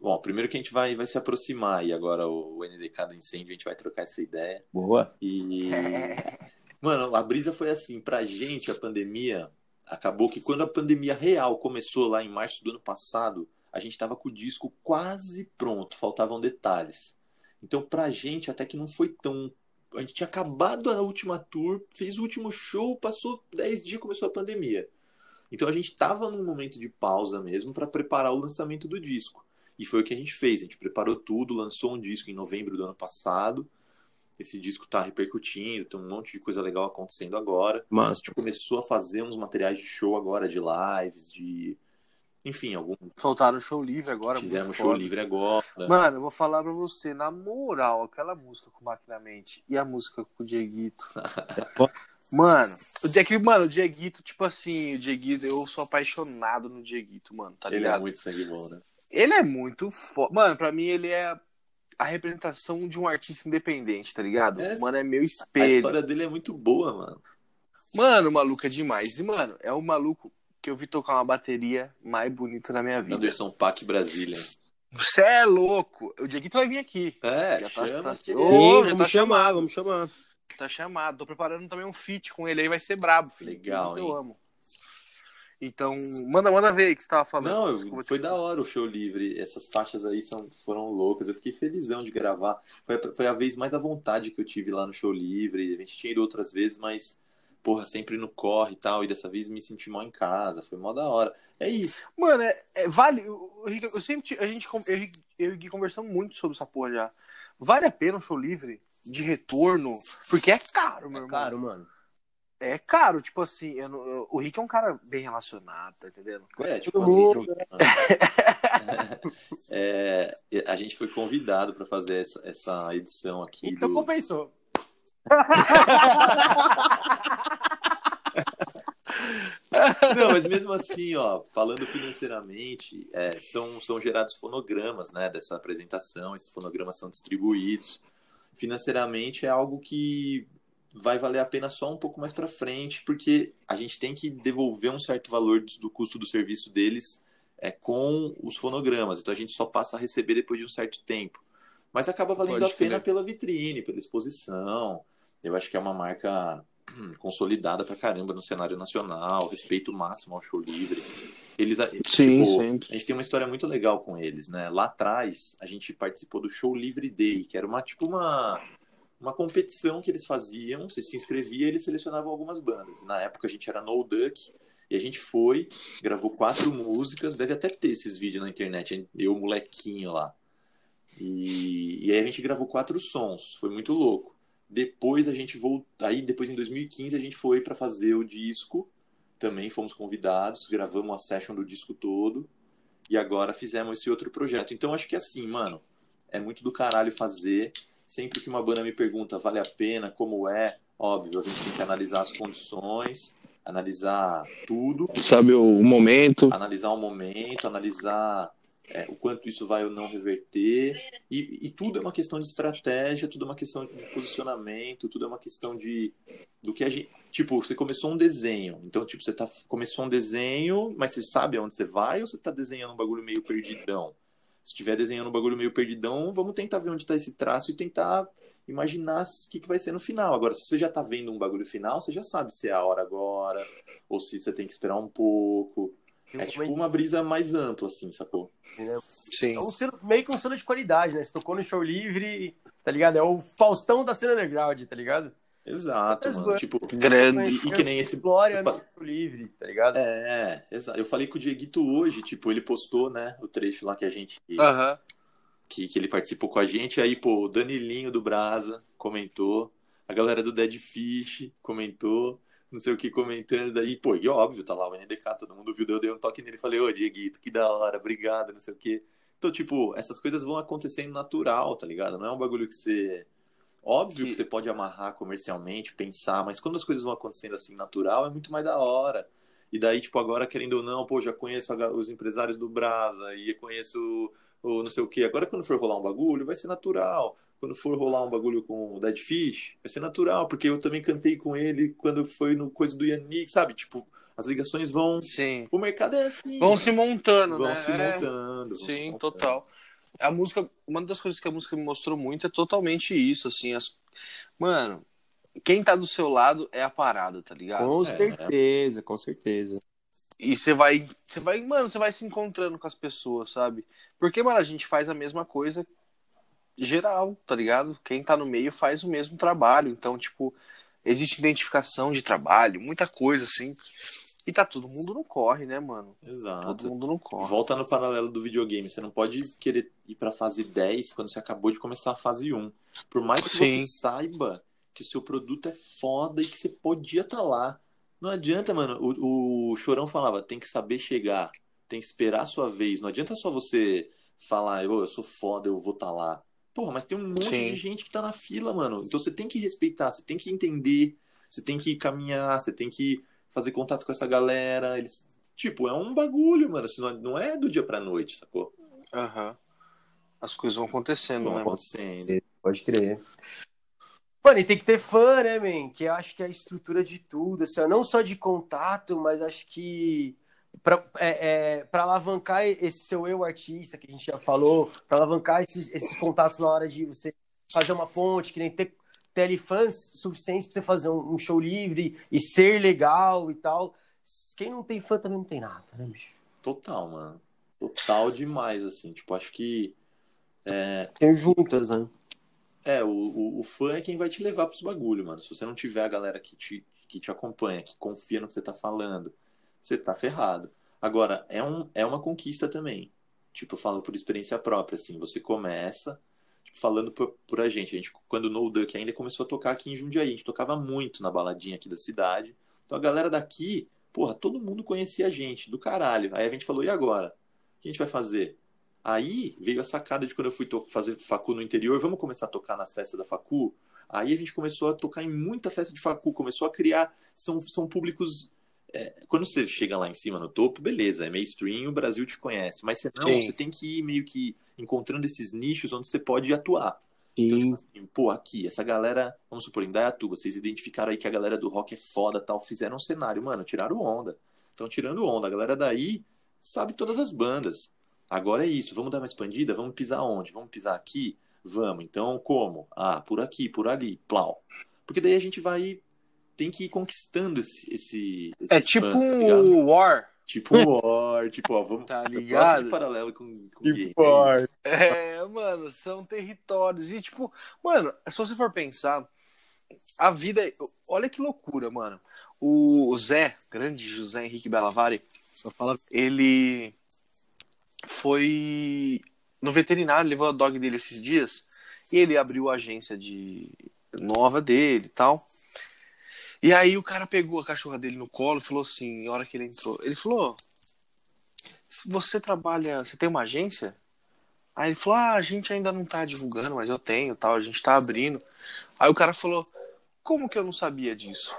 Bom, primeiro que a gente vai, vai se aproximar e agora o, o NDK do incêndio, a gente vai trocar essa ideia. Boa. E. Mano, a brisa foi assim, pra gente, a pandemia, acabou que quando a pandemia real começou lá em março do ano passado, a gente tava com o disco quase pronto, faltavam detalhes. Então, pra gente, até que não foi tão. A gente tinha acabado a última tour, fez o último show, passou 10 dias, começou a pandemia. Então a gente tava num momento de pausa mesmo pra preparar o lançamento do disco. E foi o que a gente fez. A gente preparou tudo, lançou um disco em novembro do ano passado. Esse disco tá repercutindo, tem um monte de coisa legal acontecendo agora. A Mas, gente começou a fazer uns materiais de show agora, de lives, de. Enfim, algum. Soltaram o show livre agora. Fizemos show foda. livre agora. Mano, eu vou falar pra você, na moral, aquela música com o Maquinamente e a música com o Dieguito. mano, o Dieguito, mano, o Dieguito, tipo assim, o Dieguito, eu sou apaixonado no Dieguito, mano, tá Ele é ligado? muito sangue bom, né? Ele é muito foda. Mano, pra mim ele é a representação de um artista independente, tá ligado? É, mano, é meu A espelho. história dele é muito boa, mano. Mano, o maluco é demais. E, mano, é o maluco que eu vi tocar uma bateria mais bonita na minha vida. Anderson Paak Brasília. Você é louco. O Dieguito vai vir aqui. É, Já tá- chama tá- que- Ô, Sim, já vamos tá chamar, vamos chamar. Tá chamado. Tô preparando também um feat com ele aí, vai ser brabo. filho. Legal, que Eu hein? amo. Então, manda, manda ver aí o que você tava falando. Não, eu- te- foi da hora o show livre. Essas faixas aí são, foram loucas. Eu fiquei felizão de gravar. Foi, a- foi a vez mais à vontade que eu tive lá no show livre. A gente tinha ido outras vezes, mas, porra, sempre no corre e tal. E dessa vez me senti mal em casa. Foi mó da hora. É isso. Mano, é, é- vale. Rick, Eu sempre. A gente, eu, e- eu e Gui conversamos muito sobre essa porra já. Vale a pena um show livre de retorno? Porque é caro, meu É irmão. caro, mano. É caro, tipo assim. eu não- eu- o Rick é um cara bem relacionado, tá entendendo? É, tipo assim, é, a gente foi convidado para fazer essa, essa edição aqui Então do, compensou. Não, mas mesmo assim, ó, falando financeiramente, é, são, são gerados fonogramas, né, dessa apresentação, esses fonogramas são distribuídos. Financeiramente é algo que vai valer a pena só um pouco mais para frente, porque a gente tem que devolver um certo valor do, custo do serviço deles é, com os fonogramas, então a gente só passa a receber depois de um certo tempo. Mas acaba valendo Pode a pena pela vitrine, pela exposição. Eu acho que é uma marca consolidada pra caramba no cenário nacional, respeito máximo ao show livre. Eles, Sim, tipo, sempre. a gente tem uma história muito legal com eles, né? Lá atrás, a gente participou do Show Livre Day, que era uma tipo uma uma competição que eles faziam, você se inscrevia eles selecionavam algumas bandas. Na época a gente era No Duck e a gente foi, gravou quatro músicas, deve até ter esses vídeos na internet, eu molequinho lá. E, e aí a gente gravou quatro sons, foi muito louco. Depois a gente voltou. Aí depois em 2015 a gente foi para fazer o disco. Também fomos convidados, gravamos a session do disco todo. E agora fizemos esse outro projeto. Então acho que é assim, mano, é muito do caralho fazer. Sempre que uma banda me pergunta, vale a pena, como é, óbvio, a gente tem que analisar as condições, analisar tudo, Sabe o momento. analisar o momento, analisar é, o quanto isso vai ou não reverter. E, e tudo é uma questão de estratégia, tudo é uma questão de posicionamento, tudo é uma questão de do que a gente. Tipo, você começou um desenho. Então, tipo, você tá, começou um desenho, mas você sabe aonde você vai ou você tá desenhando um bagulho meio perdidão? Se estiver desenhando um bagulho meio perdidão, vamos tentar ver onde está esse traço e tentar imaginar o que, que vai ser no final. Agora, se você já tá vendo um bagulho final, você já sabe se é a hora agora, ou se você tem que esperar um pouco. É tipo uma brisa mais ampla, assim, sacou? Sim. É um selo, meio que um selo de qualidade, né? Você tocou no show livre, tá ligado? É o Faustão da cena underground, tá ligado? Exato, mano. Tipo, Grande. e, que nem esse. Glória Opa. no livre, tá ligado? É, exato. Eu falei com o Dieguito hoje, tipo, ele postou, né, o trecho lá que a gente. Aham. que, que ele participou com a gente. Aí, pô, o Danilinho do Brasa comentou, a galera do Dead Fish comentou, não sei o que comentando. Daí, pô, e óbvio, tá lá o NDK, todo mundo viu, eu dei um toque nele e falei, ô, Dieguito, que da hora, obrigado, não sei o que. Então, tipo, essas coisas vão acontecendo natural, tá ligado? Não é um bagulho que você. Óbvio que, Que- você pode amarrar comercialmente, pensar, mas quando as coisas vão acontecendo assim natural, é muito mais da hora. E daí, tipo, agora, querendo ou não, pô, já conheço os empresários do Brasa e conheço o não sei o que. Agora, quando for rolar um bagulho, vai ser natural. Quando for rolar um bagulho com o Dead Fish, vai ser natural, porque eu também cantei com ele quando foi no coisa do Yannick, sabe? Tipo, as ligações vão. Sim. O mercado é assim. Vão se montando, vão né? se É. montando. vão se Sim, montando. total. A música, uma das coisas que a música me mostrou muito é totalmente isso, assim, as... mano, quem tá do seu lado é a parada, tá ligado? Com É. certeza, com certeza. E você vai, você vai, mano, você vai se encontrando com as pessoas, sabe? Porque, mano, a gente faz a mesma coisa geral, tá ligado? Quem tá no meio faz o mesmo trabalho, então, tipo, existe identificação de trabalho, muita coisa assim. E tá todo mundo no corre, né, mano? Todo Exato. mundo no corre. Volta no paralelo do videogame. Você não pode querer ir pra fase 10 quando você acabou de começar a fase 1. Por mais que Sim. você saiba que o seu produto é foda e que você podia estar lá. Não adianta, mano. O, o Chorão falava, tem que saber chegar, tem que esperar a sua vez. Não adianta só você falar, "Ô, eu sou foda, eu vou estar lá. Porra, mas tem um monte Sim. de gente que tá na fila, mano. Então você tem que respeitar, você tem que entender, você tem que caminhar, você tem que fazer contato com essa galera. Eles, tipo, é um bagulho, mano. Assim, não- não é do dia pra noite, sacou? Aham. As coisas vão acontecendo, Vão né, mano? acontecendo. Pode crer. Mano, e tem que ter fã, né, man? Que eu acho que é a estrutura de tudo, assim, não só de contato, mas acho que para é, é, pra alavancar esse seu eu artista que a gente já falou, para alavancar esses, esses contatos na hora de você fazer uma ponte, que nem ter, ter ali fãs suficientes pra você fazer um, um show livre e ser legal e tal. Quem não tem fã também não tem nada, né, bicho? Total, mano. Total demais, assim. Tipo, acho que Tem juntas, né? é, o, o, o fã é quem vai te levar pros bagulho, mano. Se você não tiver a galera que te, que te acompanha, que confia no que você tá falando, você tá ferrado. Agora, é, um, é uma conquista também. Tipo, eu falo por experiência própria, assim. Você começa, falando por, por a gente. A gente, quando o No Duck ainda começou a tocar aqui em Jundiaí, a gente tocava muito na baladinha aqui da cidade. Então a galera daqui, porra, todo mundo conhecia a gente, do caralho. Aí a gente falou, e agora? O que a gente vai fazer? Aí veio a sacada de quando eu fui fazer facu no interior, vamos começar a tocar nas festas da facu? Aí a gente começou a tocar em muita festa de facu, começou a criar, são, são públicos... é, quando você chega lá em cima no topo, beleza, é mainstream, o Brasil te conhece, mas você não, Sim. você tem que ir meio que encontrando esses nichos onde você pode atuar. Então, Sim. tipo assim, pô, aqui, essa galera, vamos supor, em Dayatuba, vocês identificaram aí que a galera do rock é foda tal, fizeram um cenário, mano, tiraram onda. Estão tirando onda. A galera daí sabe todas as bandas. Agora é isso, vamos dar uma expandida? Vamos pisar onde? Vamos pisar aqui? Vamos. Então, como? Ah, por aqui, por ali, plau. Porque daí a gente vai. Tem que ir conquistando esse. esse É tipo fãs, tá um War, Tipo War, tipo, ó, vamos. tá Eu ligado? paralelo com, com game. forte. É, mano, são territórios. E, tipo, mano, se você for pensar, a vida. é- Olha que loucura, mano. O Zé, grande José Henrique Belavari, Só fala ele foi no veterinário, levou a dog dele esses dias, e ele abriu a agência de nova dele e tal. E aí o cara pegou a cachorra dele no colo e falou assim, na hora que ele entrou, ele falou: "Se você trabalha, você tem uma agência?" Aí ele falou: "Ah, a gente ainda não tá divulgando, mas eu tenho, tal, a gente tá abrindo." Aí o cara falou: "Como que eu não sabia disso?"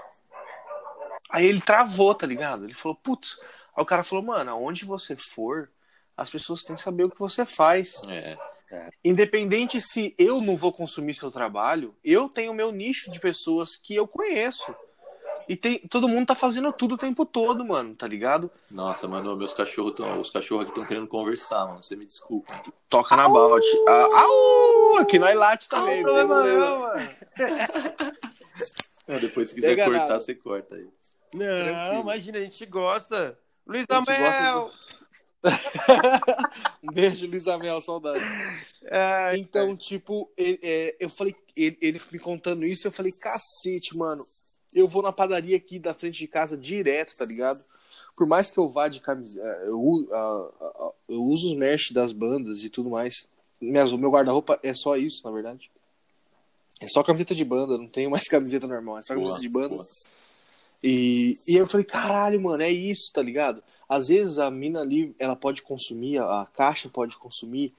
Aí ele travou, tá ligado? Ele falou: "Putz." Aí o cara falou: "Mano, aonde você for, as pessoas têm que saber o que você faz." É. Independente se eu não vou consumir seu trabalho, eu tenho meu nicho de pessoas que eu conheço. E tem, todo mundo tá fazendo tudo o tempo todo, mano, tá ligado? Nossa, mano, meus cachorros tão, os cachorros aqui estão querendo conversar, mano. Você me desculpa. Toca na balde. Ah, au! Aqui nós late também, não tem Não, problema. não, mano. Depois, se quiser Pega cortar, nada. você corta aí. Não, Tranquilo. imagina, a gente gosta. Luiz Amel! Um beijo, Luiz Amel, saudades. É, Então, tipo, ele- é, eu falei, ele, ele me contando isso, eu falei, cacete, mano. Eu vou na padaria aqui da frente de casa direto, tá ligado? Por mais que eu vá de camiseta, eu, u- a- a- a- eu uso os merch das bandas e tudo mais. Minhas, o meu guarda-roupa é só isso, na verdade. É só camiseta de banda, não tenho mais camiseta normal, é só camiseta Boa, de banda. boa. E, e aí eu falei, caralho, mano, é isso, tá ligado? Às vezes a mina ali, ela pode consumir, a, a caixa pode consumir,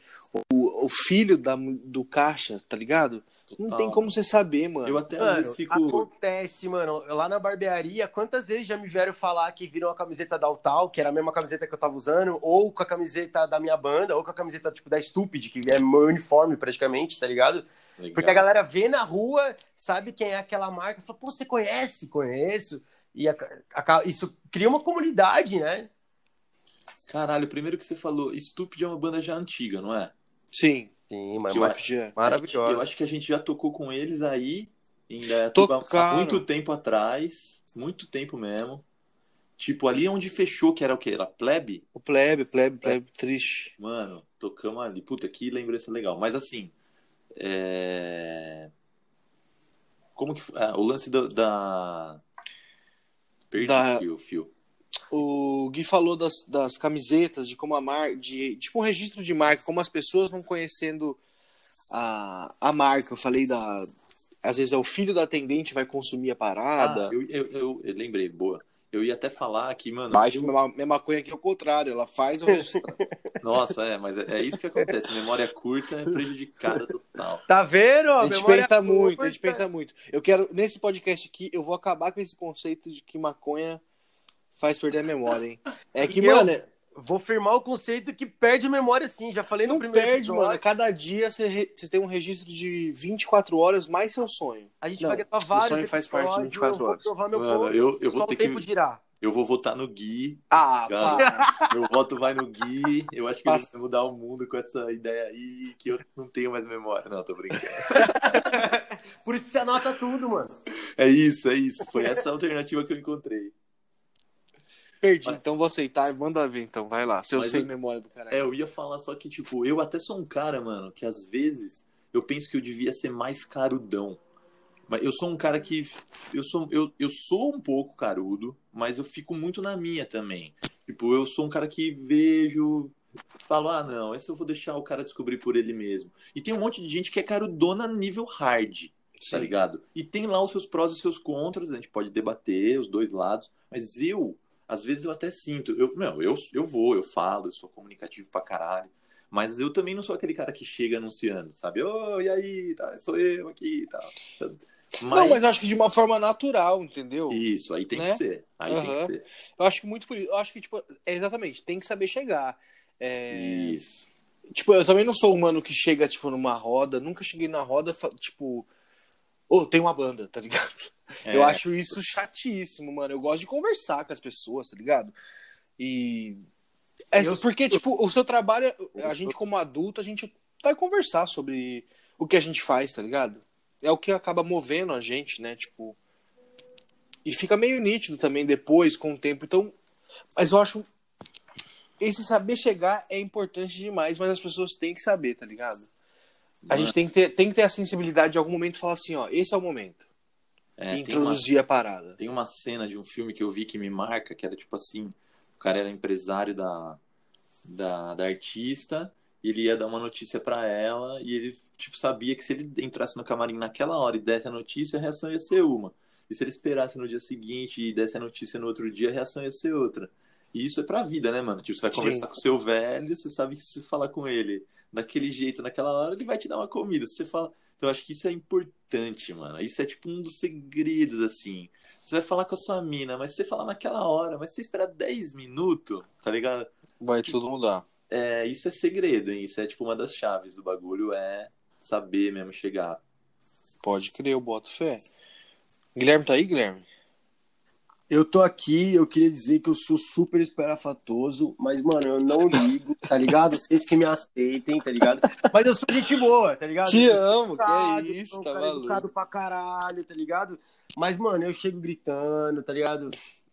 o, o filho da, do caixa, tá ligado? Não Total. tem como você saber, mano. Eu até às Mano, vezes fico. acontece, mano. Lá na barbearia, quantas vezes já me vieram falar que viram a camiseta da Altal, que era a mesma camiseta que eu tava usando, ou com a camiseta da minha banda, ou com a camiseta, tipo, da Stupid, que é meu uniforme praticamente, tá ligado? Legal. Porque a galera vê na rua, sabe quem é aquela marca, fala, pô, você conhece? Conheço. E a- a- isso cria uma comunidade, né? Caralho, primeiro que você falou, Stupid é uma banda já antiga, não é? Sim, Sim, mas Eu mar- maravilhosa. Eu acho que a gente já tocou com eles aí em Tocaram. há muito tempo atrás. Muito tempo mesmo. Tipo, ali onde fechou, que era o quê? Era plebe? O plebe, plebe, plebe, triste. Mano, tocamos ali. Puta, que lembrança legal. Mas assim. É... Como que foi? Ah, o lance do- da. Perdi Da- o fio, fio. O Gui falou das, das camisetas, de como a marca, de tipo um registro de marca, como as pessoas vão conhecendo a, a marca. Eu falei da. Às vezes é o filho da atendente vai consumir a parada. Ah, eu, eu, eu- eu lembrei, boa. Eu ia até falar que, mano. Mas eu- minha, maconha aqui é o contrário, ela faz o registro. Nossa, é, mas é, é isso que acontece. Memória curta é prejudicada total. Tá vendo? A gente Memória pensa muito, a curta. gente pensa muito. Eu quero, nesse podcast aqui, eu vou acabar com esse conceito de que maconha faz perder a memória, hein? É que, eu- mano, Vou firmar o conceito que perde a memória sim. Já falei no não primeiro perde, episódio. mano. Cada dia você, re- você tem um registro de 24 horas mais seu sonho. A gente Não, vai gravar vários sonho faz parte de episódios, 24 eu vou horas. provar meu Mano, ponto, eu, eu vou só ter o tempo que. dirá. Eu vou votar no Gui. Ah, Cara. pá. Meu voto vai no Gui. Eu acho que ele Passa. vai mudar o mundo com essa ideia aí que eu não tenho mais memória. Não, tô brincando. Por isso você anota tudo, mano. É isso, é isso. Foi essa a alternativa que eu encontrei. Perdi, então vou aceitar. Manda ver, então. Vai lá. Se eu Mas sei eu- memória do caralho. É, eu ia falar só que, tipo, eu até sou um cara, mano, que às vezes eu penso que eu devia ser mais carudão. Mas eu sou um cara que. Eu sou, eu, eu sou um pouco carudo, mas eu fico muito na minha também. Tipo, eu sou um cara que vejo. Falo, ah, não, essa eu vou deixar o cara descobrir por ele mesmo. E tem um monte de gente que é carudona nível hard, tá Sim. ligado? E tem lá os seus prós e seus contras, a gente pode debater os dois lados, mas eu, às vezes eu até sinto, eu, meu, eu, eu vou, eu falo, eu sou comunicativo pra caralho, mas eu também não sou aquele cara que chega anunciando, sabe? Ô, e aí, tá, sou eu aqui e tal. Não, mas acho que de uma forma natural, entendeu? Isso, aí tem Né? que ser. Aí tem Aham. que ser. Eu acho que muito por isso. Eu acho que, tipo, é exatamente, tem que saber chegar. É, Isso. Tipo, eu também não sou um mano que chega, tipo, numa roda. Nunca cheguei na roda, tipo, ô, tem uma banda, tá ligado? Eu É, acho isso chatíssimo, mano. Eu gosto de conversar com as pessoas, tá ligado? E. É, Eu- porque, tipo, o seu trabalho, a gente como adulto, a gente vai conversar sobre o que a gente faz, tá ligado? É o que acaba movendo a gente, né? Tipo. E fica meio nítido também depois, com o tempo. Então. Mas eu acho. Esse saber chegar é importante demais, mas as pessoas têm que saber, tá ligado? A gente tem que, ter, tem que ter a sensibilidade de algum momento falar assim, ó, esse é o momento. É, e tem uma- introduzir a parada. Tem uma cena de um filme que eu vi que me marca, que era tipo assim, o cara era empresário da, da, da artista ele ia dar uma notícia pra ela e ele, tipo, sabia que se ele entrasse no camarim naquela hora e desse a notícia, a reação ia ser uma. E se ele esperasse no dia seguinte e desse a notícia no outro dia, a reação ia ser outra. E isso é pra vida, né, mano? Tipo, você vai Sim. conversar com o seu velho, você sabe que se você falar com ele daquele jeito, naquela hora, ele vai te dar uma comida. Se você fala. Então, eu acho que isso é importante, mano. Isso é, tipo, um dos segredos, assim. Você vai falar com a sua mina, mas se você falar naquela hora, mas se você esperar 10 minutos, tá ligado? Vai tudo mudar. É, isso é segredo, hein? Isso é, tipo, uma das chaves do bagulho, é saber mesmo chegar. Pode crer, eu boto fé. Guilherme tá aí, Guilherme? Eu tô aqui, eu queria dizer que eu sou super esperafatoso, mas, mano, eu não ligo, tá ligado? Vocês que me aceitem, tá ligado? Mas eu sou gente boa, tá ligado? Te amo, que é isso, tá maluco. educado pra caralho, tá ligado? Mas, mano, eu chego gritando, tá ligado?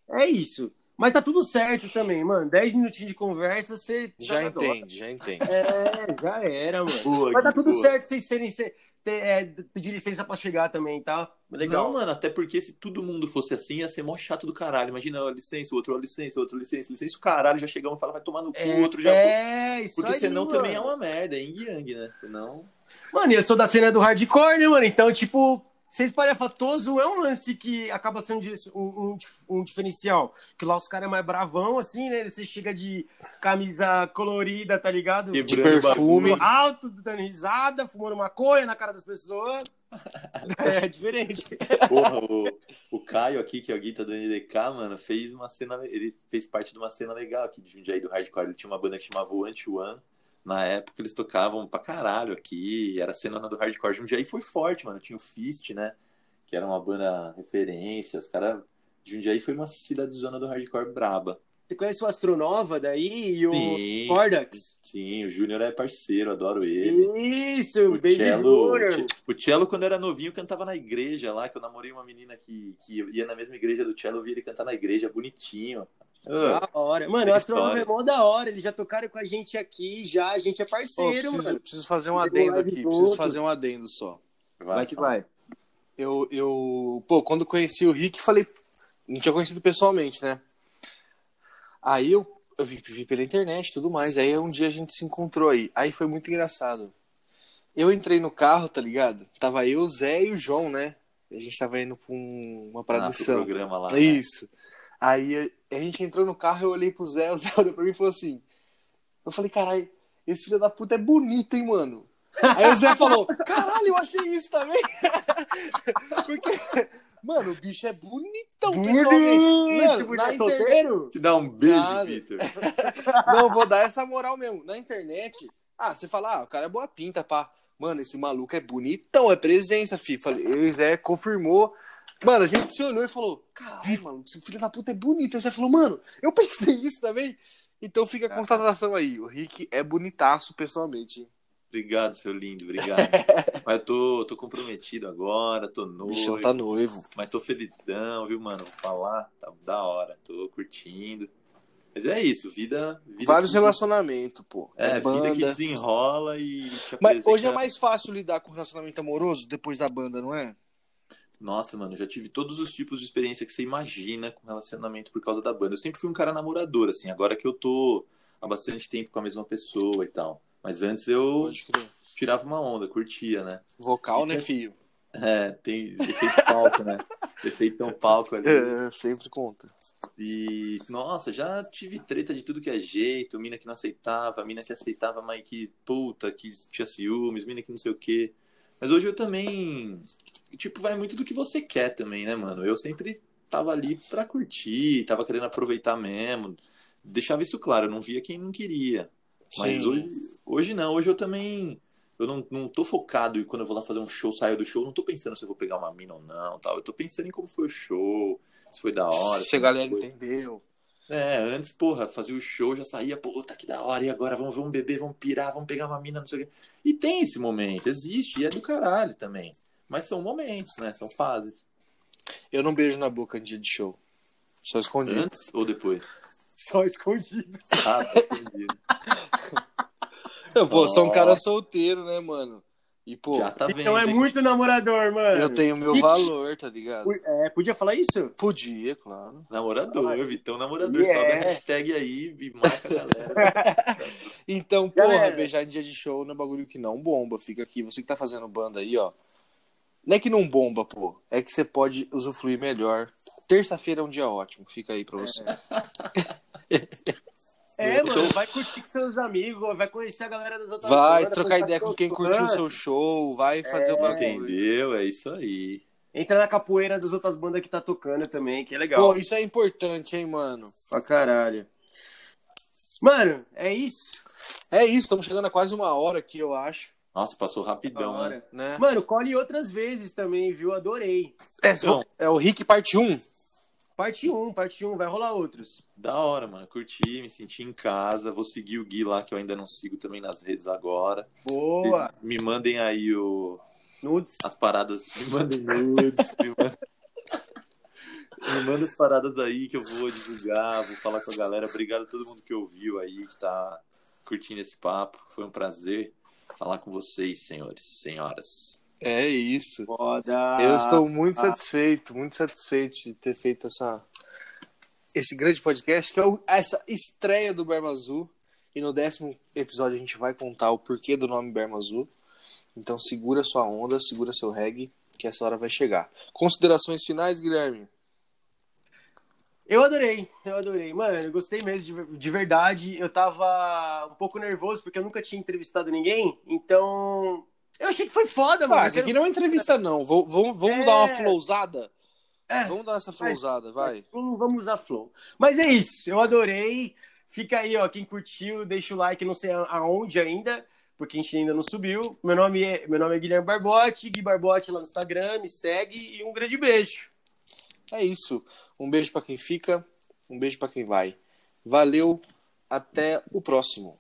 É isso. Mas tá tudo certo também, mano. 10 minutinhos de conversa, você. Já adota. entende, já entende. É, já era, mano. Boa, Mas tá tudo boa. certo vocês serem. ser- ter, é, pedir licença pra chegar também, tá? Legal. Não, mano, até porque se todo mundo fosse assim, ia ser mó chato do caralho. Imagina, ó, licença, o outro, ó, licença, o outro, licença, licença, o caralho já chegamos e fala, vai tomar no cu, o outro já. é, isso Porque aí, senão mano. também é uma merda, é yin yang, né? Senão. Mano, e eu sou da cena do hardcore, né, mano? Então, tipo, ser espalhafatoso é um lance que acaba sendo um, um, um diferencial. Que lá os caras é mais bravão, assim, né? Você chega de camisa colorida, tá ligado? De perfume. bagulho. Alto, dando risada, fumando maconha na cara das pessoas. É diferente. Porra, o, o Caio aqui, que é o Guita do NDK, mano, fez uma cena. Ele fez parte de uma cena legal aqui de Jundiaí do Hardcore. Ele tinha uma banda que chamava o Anti-One. Na época eles tocavam pra caralho aqui. Era a cena do Hardcore. Jundiaí foi forte, mano. Tinha o Fist, né? Que era uma banda referência. Os caras. Jundiaí foi uma cidadezona do Hardcore braba. Você conhece o Astronova daí e o Sim. Cordax? Sim, o Júnior é parceiro, adoro ele. Isso, O Baby Cello, o Cello, quando era novinho, cantava na igreja lá, que eu namorei uma menina que, que ia na mesma igreja do Cello, eu vi ele cantar na igreja, bonitinho. Ah, Da hora. Mano, o Astronova história. é mó da hora. Eles já tocaram com a gente aqui, já. A gente é parceiro, preciso, mano. preciso fazer um adendo aqui, junto. preciso fazer um adendo só. Vai que vai. Eu, eu, pô, quando conheci o Rick, falei, não tinha conhecido pessoalmente, né? Aí eu, eu vi, vi pela internet e tudo mais, aí um dia a gente se encontrou aí. Aí foi muito engraçado. Eu entrei no carro, tá ligado? Tava eu, o Zé e o João, né? A gente tava indo pra um- uma ah, pro produção. programa lá. né? Aí a gente entrou no carro, eu olhei pro Zé, o Zé olhou pra mim e falou assim. Eu falei, caralho, esse filho da puta é bonito, hein, mano? Aí o Zé falou, caralho, eu achei isso também. Porque, mano, o bicho é bonitão, pessoalmente. Mano, Bonito, na é internet. solteiro? Te dá um beijo. Vitor. Não, vou dar essa moral mesmo. Na internet, ah, você fala, ah, o cara é boa pinta, pá. Mano, esse maluco é bonitão, é presença, fi. Falei, eu e o Zé confirmou. Mano, a gente se olhou e falou, caralho, mano, esse filho da puta é bonito. Aí Zé falou, mano, eu pensei isso também. Então fica a constatação aí. O Rick é bonitaço pessoalmente. Obrigado, seu lindo, obrigado. mas eu tô, tô comprometido agora, tô O noivo, bichão tá noivo. mas tô felizão, viu, mano? Vou falar, tá da hora, tô curtindo. Mas é isso, vida. vida Vários que- relacionamentos, pô. É, vida que banda. desenrola e. Mas hoje é mais fácil lidar com relacionamento amoroso depois da banda, não é? Nossa, mano, eu já tive todos os tipos de experiência que você imagina com relacionamento por causa da banda. Eu sempre fui um cara namorador, assim, agora que eu tô há bastante tempo com a mesma pessoa e tal. Mas antes eu tirava uma onda, curtia, né? Vocal, né, filho? É, tem efeito palco, né? Efeitão palco ali. É, sempre conta. E, nossa, já tive treta de tudo que é jeito, mina que não aceitava, mina que aceitava, mas que, puta, que tinha ciúmes, mina que não sei o quê. Mas hoje eu também, tipo, vai muito do que você quer também, né, mano? Eu sempre tava ali pra curtir, tava querendo aproveitar mesmo. Deixava isso claro, eu não via quem não queria. Mas Sim. hoje, hoje não, hoje eu também. Eu não, não tô focado e quando eu vou lá fazer um show, saio do show, não tô pensando se eu vou pegar uma mina ou não, tal. Eu tô pensando em como foi o show, se foi da hora. Se a galera foi. entendeu. É, antes, porra, fazia o show, já saía, puta, que da hora, e agora vamos, vamos beber, vamos pirar, vamos pegar uma mina, não sei o quê. E tem esse momento, existe, e é do caralho também. Mas são momentos, né? São fases. Eu não beijo na boca em dia de show. Só escondido. Antes ou depois? Só escondido. Ah, tá escondido. Eu pô, sou um cara solteiro, né, mano? E, pô, Já tá vendo. Então é hein? muito namorador, mano. eu tenho meu valor, tá ligado? É, podia falar isso? Podia, claro. Namorador, Ah, Vitão namorador. yeah. Sobe a hashtag aí e marca a galera. Então, porra, Galera. beijar em dia de show não é bagulho que não bomba. Fica aqui. Você que tá fazendo banda aí, ó. Não é que não bomba, pô. É que você pode usufruir melhor. Terça-feira é um dia ótimo. Fica aí pra você. É, mano, vai curtir com seus amigos, vai conhecer a galera das outras Vai bandas, trocar ideia com quem curtiu o seu show. Vai fazer o bagulho. Entendeu? É isso aí. Entra na capoeira das outras bandas que tá tocando também, que é legal. Pô, isso é importante, hein, mano. Pra caralho. Mano, é isso. É isso, estamos chegando a quase uma hora aqui, eu acho. Nossa, passou rapidão, hora. Né? Mano, colhe outras vezes também, viu? Adorei. É, Então. é o Rick parte 1. Parte 1, parte 1, vai rolar outros. Da hora, mano. Curti, me senti em casa. Vou seguir o Gui lá, que eu ainda não sigo também nas redes agora. Boa. Vocês me mandem aí o... Nudes. as paradas. Me mandem nudes. me, mandem... me manda as paradas aí que eu vou divulgar, vou falar com a galera. Obrigado a todo mundo que ouviu aí, que tá curtindo esse papo. Foi um prazer falar com vocês, senhores, senhoras. É isso. Foda. Eu estou muito satisfeito, muito satisfeito de ter feito essa esse grande podcast, que é o- essa estreia do Berma Azul. E no décimo episódio a gente vai contar o porquê do nome Berma Azul. Então segura sua onda, segura seu reggae, que essa hora vai chegar. Considerações finais, Guilherme? Eu adorei, eu adorei. Mano, eu gostei mesmo, de, de verdade. Eu tava um pouco nervoso porque eu nunca tinha entrevistado ninguém. Então, eu achei que foi foda, mano. Ah, isso aqui não é uma entrevista, não. Vou- Vamos, vamos É. dar uma flowzada? É. Vamos dar essa flowzada, vai. Vamos, vamos usar flow. Mas é isso, eu adorei. Fica aí, ó, quem curtiu, deixa o like, não sei aonde ainda, porque a gente ainda não subiu. Meu nome é, meu nome é Guilherme Barbote, Gui Barbote lá no Instagram, me segue e um grande beijo. É isso. Um beijo pra quem fica, um beijo pra quem vai. Valeu, até o próximo.